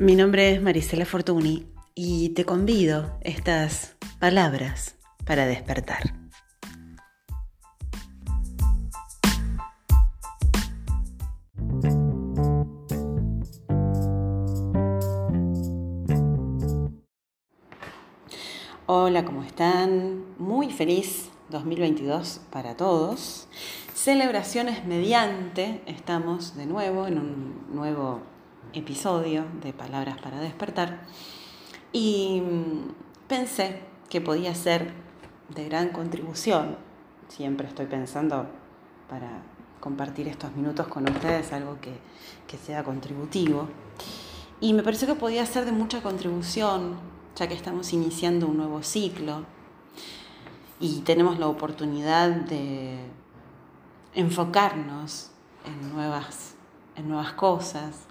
Mi nombre es Marisela Fortuny y te convido estas palabras para despertar. Hola, ¿cómo están? Muy feliz 2022 para todos. Celebraciones mediante, estamos de nuevo en un nuevo episodio de Palabras para despertar. Y mm, pensé que podía ser de gran contribución, siempre estoy pensando para compartir estos minutos con ustedes algo que, que sea contributivo, y me pareció que podía ser de mucha contribución, ya que estamos iniciando un nuevo ciclo y tenemos la oportunidad de enfocarnos en nuevas, en nuevas cosas,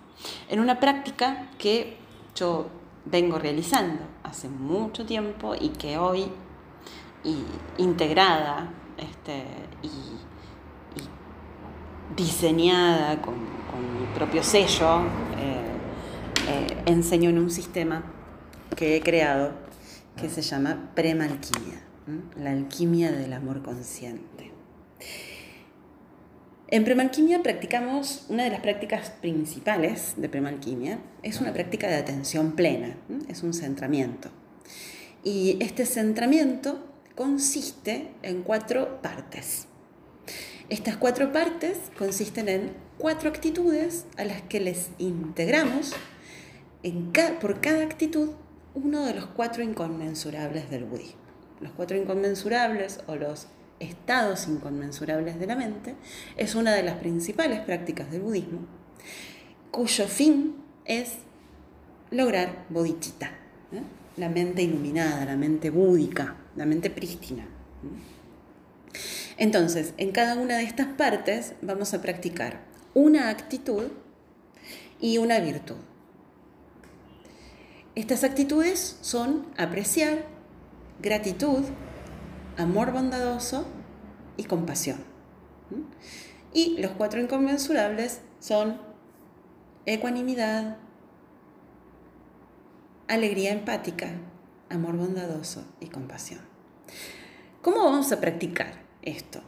en una práctica que yo vengo realizando hace mucho tiempo y que hoy integrada este, y, diseñada con, mi propio sello, eh, eh, enseño en un sistema que he creado que se llama premalquimia, la alquimia del amor consciente. En premalquimia practicamos una de las prácticas principales de premalquimia, es una práctica de atención plena, es un centramiento. Y este centramiento consiste en cuatro partes. Estas cuatro partes consisten en cuatro actitudes a las que les integramos por cada actitud uno de los cuatro inconmensurables del budismo. Los cuatro inconmensurables o los estados inconmensurables de la mente, es una de las principales prácticas del budismo, cuyo fin es lograr bodhicitta, ¿eh? la mente iluminada, la mente búdica, la mente prístina. Entonces, en cada una de estas partes vamos a practicar una actitud y una virtud. Estas actitudes son apreciar, gratitud, amor bondadoso y compasión. Y los cuatro inconmensurables son ecuanimidad, alegría empática, amor bondadoso y compasión. ¿Cómo vamos a practicar esto?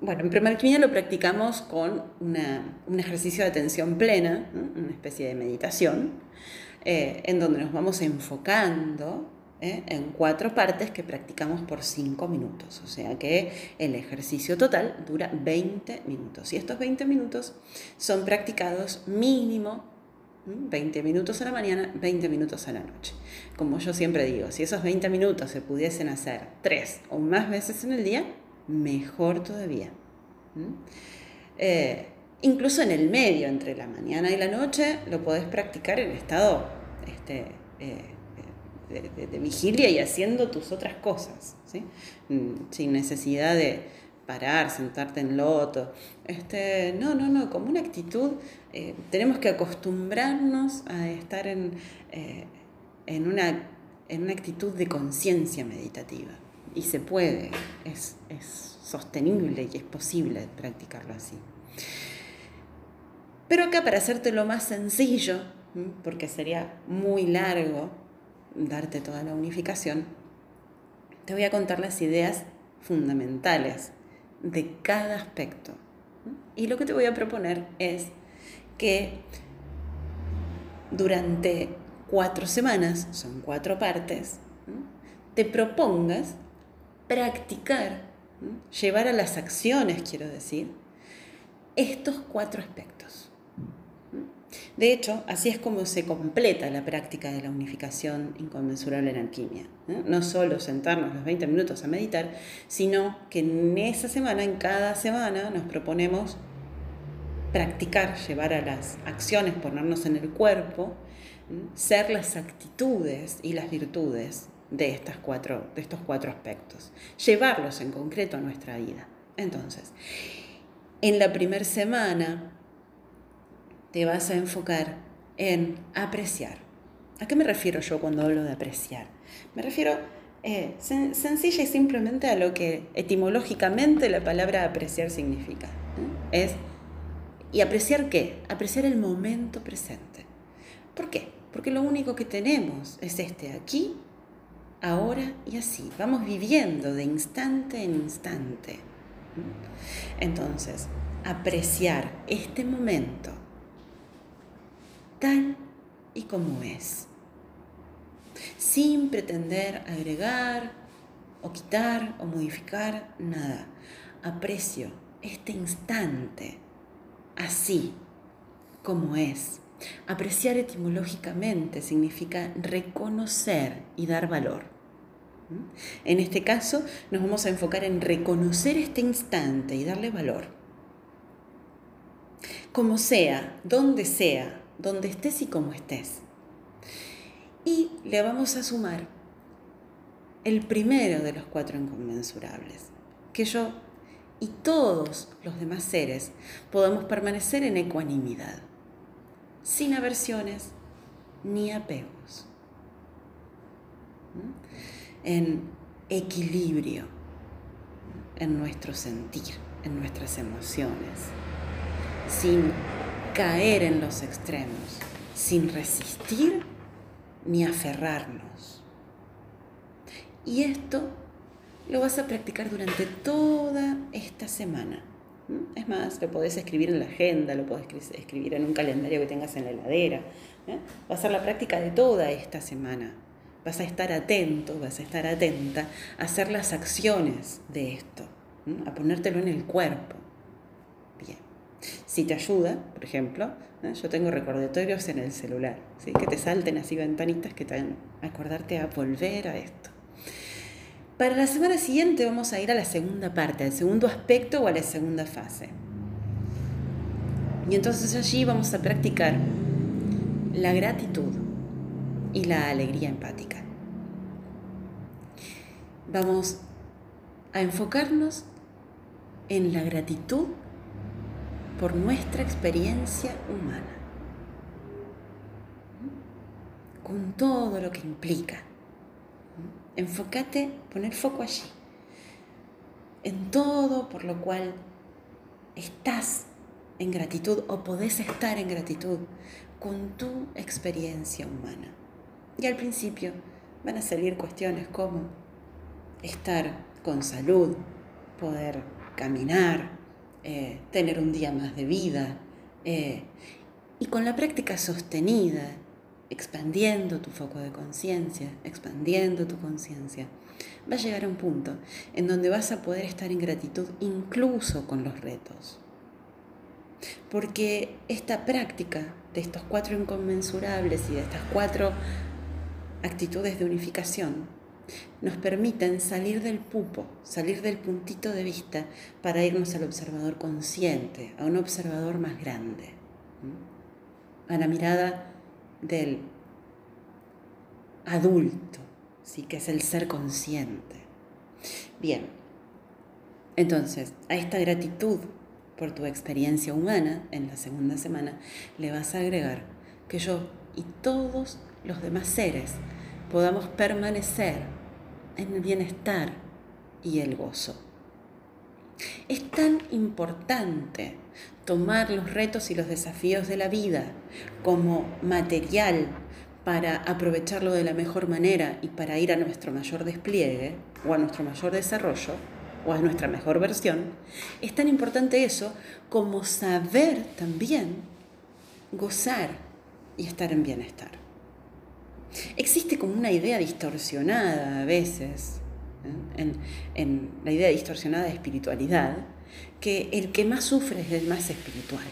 Bueno, en primer lo practicamos con un ejercicio de atención plena, una especie de meditación, eh, en donde nos vamos enfocando ¿eh? en cuatro partes que practicamos por cinco minutos. O sea que el ejercicio total dura 20 minutos. Y estos 20 minutos son practicados mínimo 20 minutos a la mañana, 20 minutos a la noche. Como yo siempre digo, si esos 20 minutos se pudiesen hacer tres o más veces en el día, mejor todavía. Eh, incluso en el medio, entre la mañana y la noche, lo podés practicar en estado este, eh, de, vigilia y haciendo tus otras cosas, mm, sin necesidad de parar, sentarte en loto. Este, no, no, no, como una actitud, eh, tenemos que acostumbrarnos a estar en, eh, en, una, en una actitud de conciencia meditativa. Y se puede, es, es sostenible y es posible practicarlo así. Pero acá para hacértelo más sencillo, porque sería muy largo, darte toda la unificación, te voy a contar las ideas fundamentales de cada aspecto. Y lo que te voy a proponer es que durante cuatro semanas, son cuatro partes, te propongas practicar, llevar a las acciones, quiero decir, estos cuatro aspectos. De hecho, así es como se completa la práctica de la unificación inconmensurable en alquimia. No solo sentarnos los 20 minutos a meditar, sino que en esa semana, en cada semana, nos proponemos practicar, llevar a las acciones, ponernos en el cuerpo, ser las actitudes y las virtudes de, estas cuatro, de estos cuatro aspectos, llevarlos en concreto a nuestra vida. Entonces, en la primera semana te vas a enfocar en apreciar. ¿A qué me refiero yo cuando hablo de apreciar? Me refiero eh, sencilla y simplemente a lo que etimológicamente la palabra apreciar significa. Es, ¿Y apreciar qué? Apreciar el momento presente. ¿Por qué? porque lo único que tenemos es este aquí, ahora y así. Vamos viviendo de instante en instante. Entonces, apreciar este momento tal y como es, sin pretender agregar o quitar o modificar nada. Aprecio este instante así como es. Apreciar etimológicamente significa reconocer y dar valor. En este caso nos vamos a enfocar en reconocer este instante y darle valor. Como sea, donde sea, donde estés y como estés. Y le vamos a sumar el primero de los cuatro inconmensurables, que yo y todos los demás seres podamos permanecer en ecuanimidad, sin aversiones ni apegos, en equilibrio en nuestro sentir, en nuestras emociones, sin caer en los extremos, sin resistir ni aferrarnos. Y esto lo vas a practicar durante toda esta semana. Es más, lo podés escribir en la agenda, lo podés escribir en un calendario que tengas en la heladera. ¿eh? Va a ser la práctica de toda esta semana. Vas a estar atento, vas a estar atenta a hacer las acciones de esto, a ponértelo en el cuerpo. Si te ayuda, por ejemplo, yo tengo recordatorios en el celular, ¿sí? que te salten así ventanitas que te hagan acordarte a volver a esto. Para la semana siguiente vamos a ir a la segunda parte, al segundo aspecto o a la segunda fase. Y entonces allí vamos a practicar la gratitud y la alegría empática. Vamos a enfocarnos en la gratitud por nuestra experiencia humana, con todo lo que implica. Enfócate, pon el foco allí, en todo por lo cual estás en gratitud o podés estar en gratitud con tu experiencia humana. Y al principio van a salir cuestiones como estar con salud, poder caminar, eh, tener un día más de vida. Eh, y con la práctica sostenida expandiendo tu foco de conciencia, expandiendo tu conciencia, va a llegar a un punto en donde vas a poder estar en gratitud incluso con los retos. Porque esta práctica de estos cuatro inconmensurables y de estas cuatro actitudes de unificación nos permiten salir del pupo, salir del puntito de vista para irnos al observador consciente, a un observador más grande, a la mirada del adulto, ¿sí? que es el ser consciente. Bien, entonces a esta gratitud por tu experiencia humana en la segunda semana le vas a agregar que yo y todos los demás seres podamos permanecer en el bienestar y el gozo. Es tan importante tomar los retos y los desafíos de la vida como material para aprovecharlo de la mejor manera y para ir a nuestro mayor despliegue o a nuestro mayor desarrollo o a nuestra mejor versión, es tan importante eso como saber también gozar y estar en bienestar. Existe como una idea distorsionada a veces, ¿eh? en, en la idea distorsionada de espiritualidad, que el que más sufre es el más espiritual.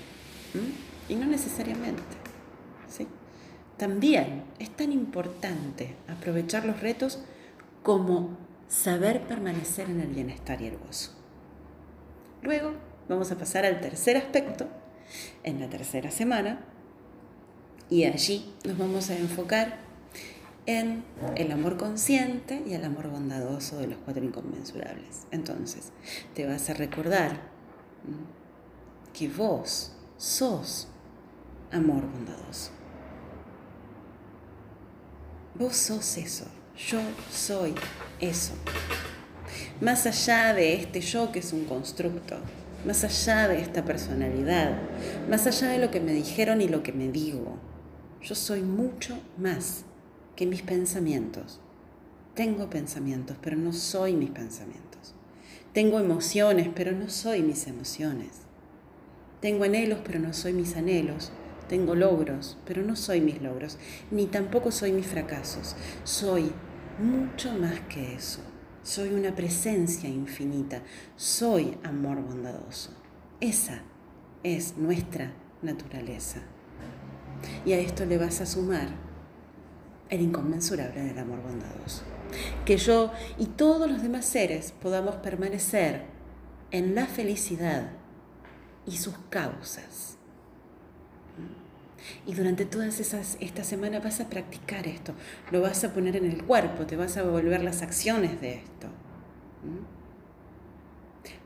Y no necesariamente. ¿sí? También es tan importante aprovechar los retos como saber permanecer en el bienestar y el gozo. Luego vamos a pasar al tercer aspecto en la tercera semana y allí nos vamos a enfocar en el amor consciente y el amor bondadoso de los cuatro inconmensurables. Entonces, te vas a recordar que vos sos amor bondadoso. Vos sos eso, yo soy eso. Más allá de este yo que es un constructo, más allá de esta personalidad, más allá de lo que me dijeron y lo que me digo, yo soy mucho más que mis pensamientos. Tengo pensamientos, pero no soy mis pensamientos. Tengo emociones, pero no soy mis emociones. Tengo anhelos, pero no soy mis anhelos. Tengo logros, pero no soy mis logros, ni tampoco soy mis fracasos. Soy mucho más que eso. Soy una presencia infinita. Soy amor bondadoso. Esa es nuestra naturaleza. Y a esto le vas a sumar el inconmensurable del amor bondadoso. Que yo y todos los demás seres podamos permanecer en la felicidad y sus causas. Y durante todas esas, esta semana vas a practicar esto, lo vas a poner en el cuerpo, te vas a volver las acciones de esto.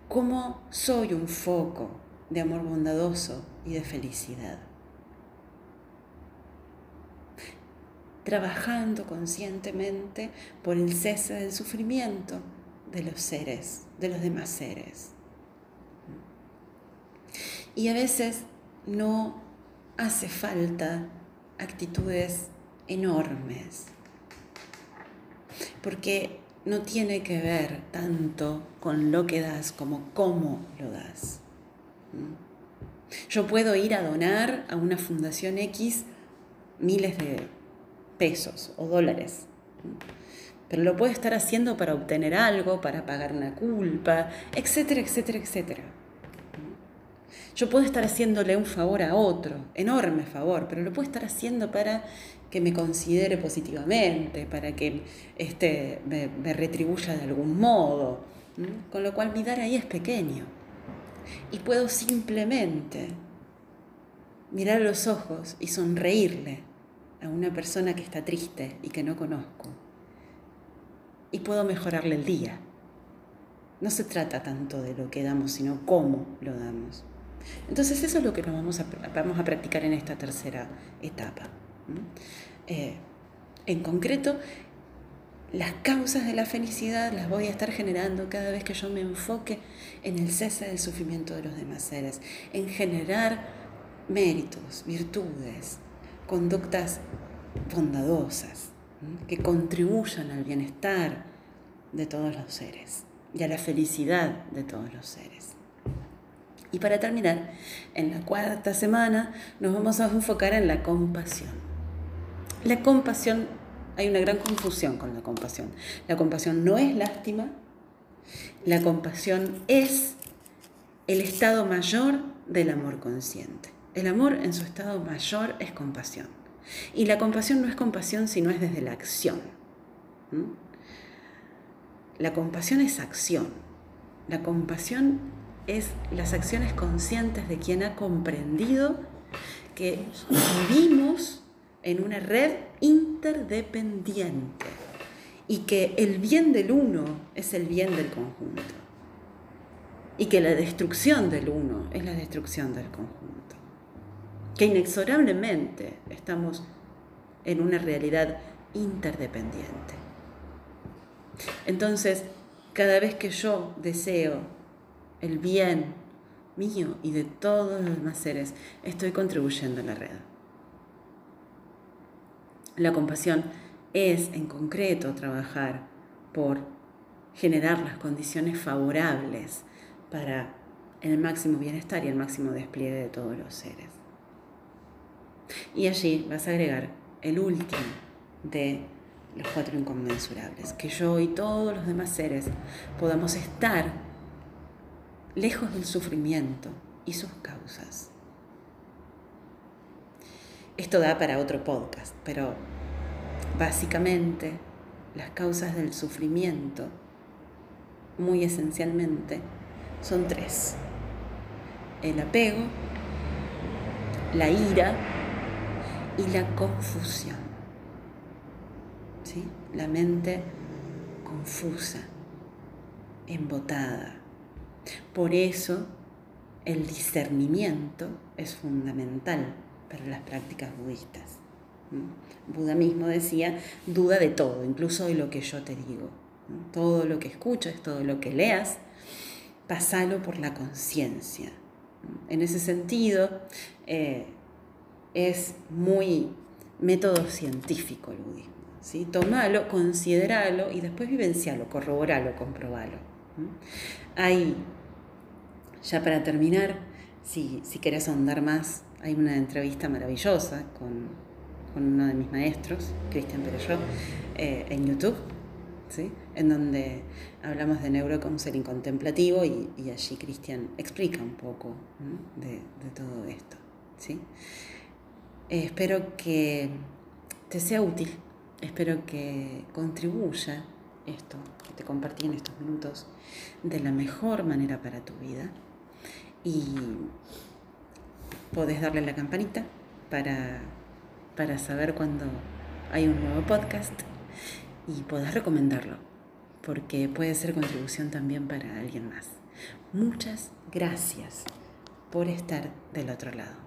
¿Cómo soy un foco de amor bondadoso y de felicidad? Trabajando conscientemente por el cese del sufrimiento de los seres, de los demás seres. Y a veces no hace falta actitudes enormes, porque no tiene que ver tanto con lo que das como cómo lo das. Yo puedo ir a donar a una fundación X miles de pesos o dólares, pero lo puedo estar haciendo para obtener algo, para pagar una culpa, etcétera, etcétera, etcétera. Yo puedo estar haciéndole un favor a otro, enorme favor, pero lo puedo estar haciendo para que me considere positivamente, para que este, me, retribuya de algún modo. Con lo cual mi dar ahí es pequeño. Y puedo simplemente mirar los ojos y sonreírle una persona que está triste y que no conozco. Y puedo mejorarle el día. No se trata tanto de lo que damos, sino cómo lo damos. Entonces eso es lo que vamos a, vamos a practicar en esta tercera etapa. Eh, en concreto, las causas de la felicidad las voy a estar generando cada vez que yo me enfoque en el cese del sufrimiento de los demás seres, en generar méritos, virtudes, conductas bondadosas que contribuyan al bienestar de todos los seres y a la felicidad de todos los seres. Y para terminar, en la cuarta semana nos vamos a enfocar en la compasión. La compasión, hay una gran confusión con la compasión. La compasión no es lástima, la compasión es el estado mayor del amor consciente. El amor en su estado mayor es compasión. Y la compasión no es compasión si no es desde la acción. La compasión es acción. La compasión es las acciones conscientes de quien ha comprendido que vivimos en una red interdependiente y que el bien del uno es el bien del conjunto y que la destrucción del uno es la destrucción del conjunto, que inexorablemente estamos en una realidad interdependiente. Entonces, cada vez que yo deseo el bien mío y de todos los demás seres, estoy contribuyendo a la red. La compasión es en concreto trabajar por generar las condiciones favorables para el máximo bienestar y el máximo despliegue de todos los seres. Y allí vas a agregar el último de los cuatro inconmensurables, que yo y todos los demás seres podamos estar lejos del sufrimiento y sus causas. Esto da para otro podcast, pero básicamente las causas del sufrimiento, muy esencialmente, son tres. El apego, la ira y la confusión. ¿Sí? La mente confusa, embotada por eso el discernimiento es fundamental para las prácticas budistas. Buda mismo decía, duda de todo, incluso de lo que yo te digo. Todo lo que escuches, todo lo que leas, pasalo por la conciencia. En ese sentido, eh, es muy método científico el budismo. ¿sí? Tomalo, consideralo y después vivencialo, corroboralo, comprobalo. Hay, ya para terminar, si, si querés ahondar más, hay una entrevista maravillosa con, uno de mis maestros, Cristian Pereyó, eh, en YouTube, ¿sí? en donde hablamos de neurocounseling contemplativo y, y allí Cristian explica un poco de, de, todo esto. ¿sí? Eh, espero que te sea útil, espero que contribuya esto que te compartí en estos minutos de la mejor manera para tu vida y podés darle la campanita para, para saber cuando hay un nuevo podcast y podés recomendarlo porque puede ser contribución también para alguien más. Muchas gracias por estar del otro lado.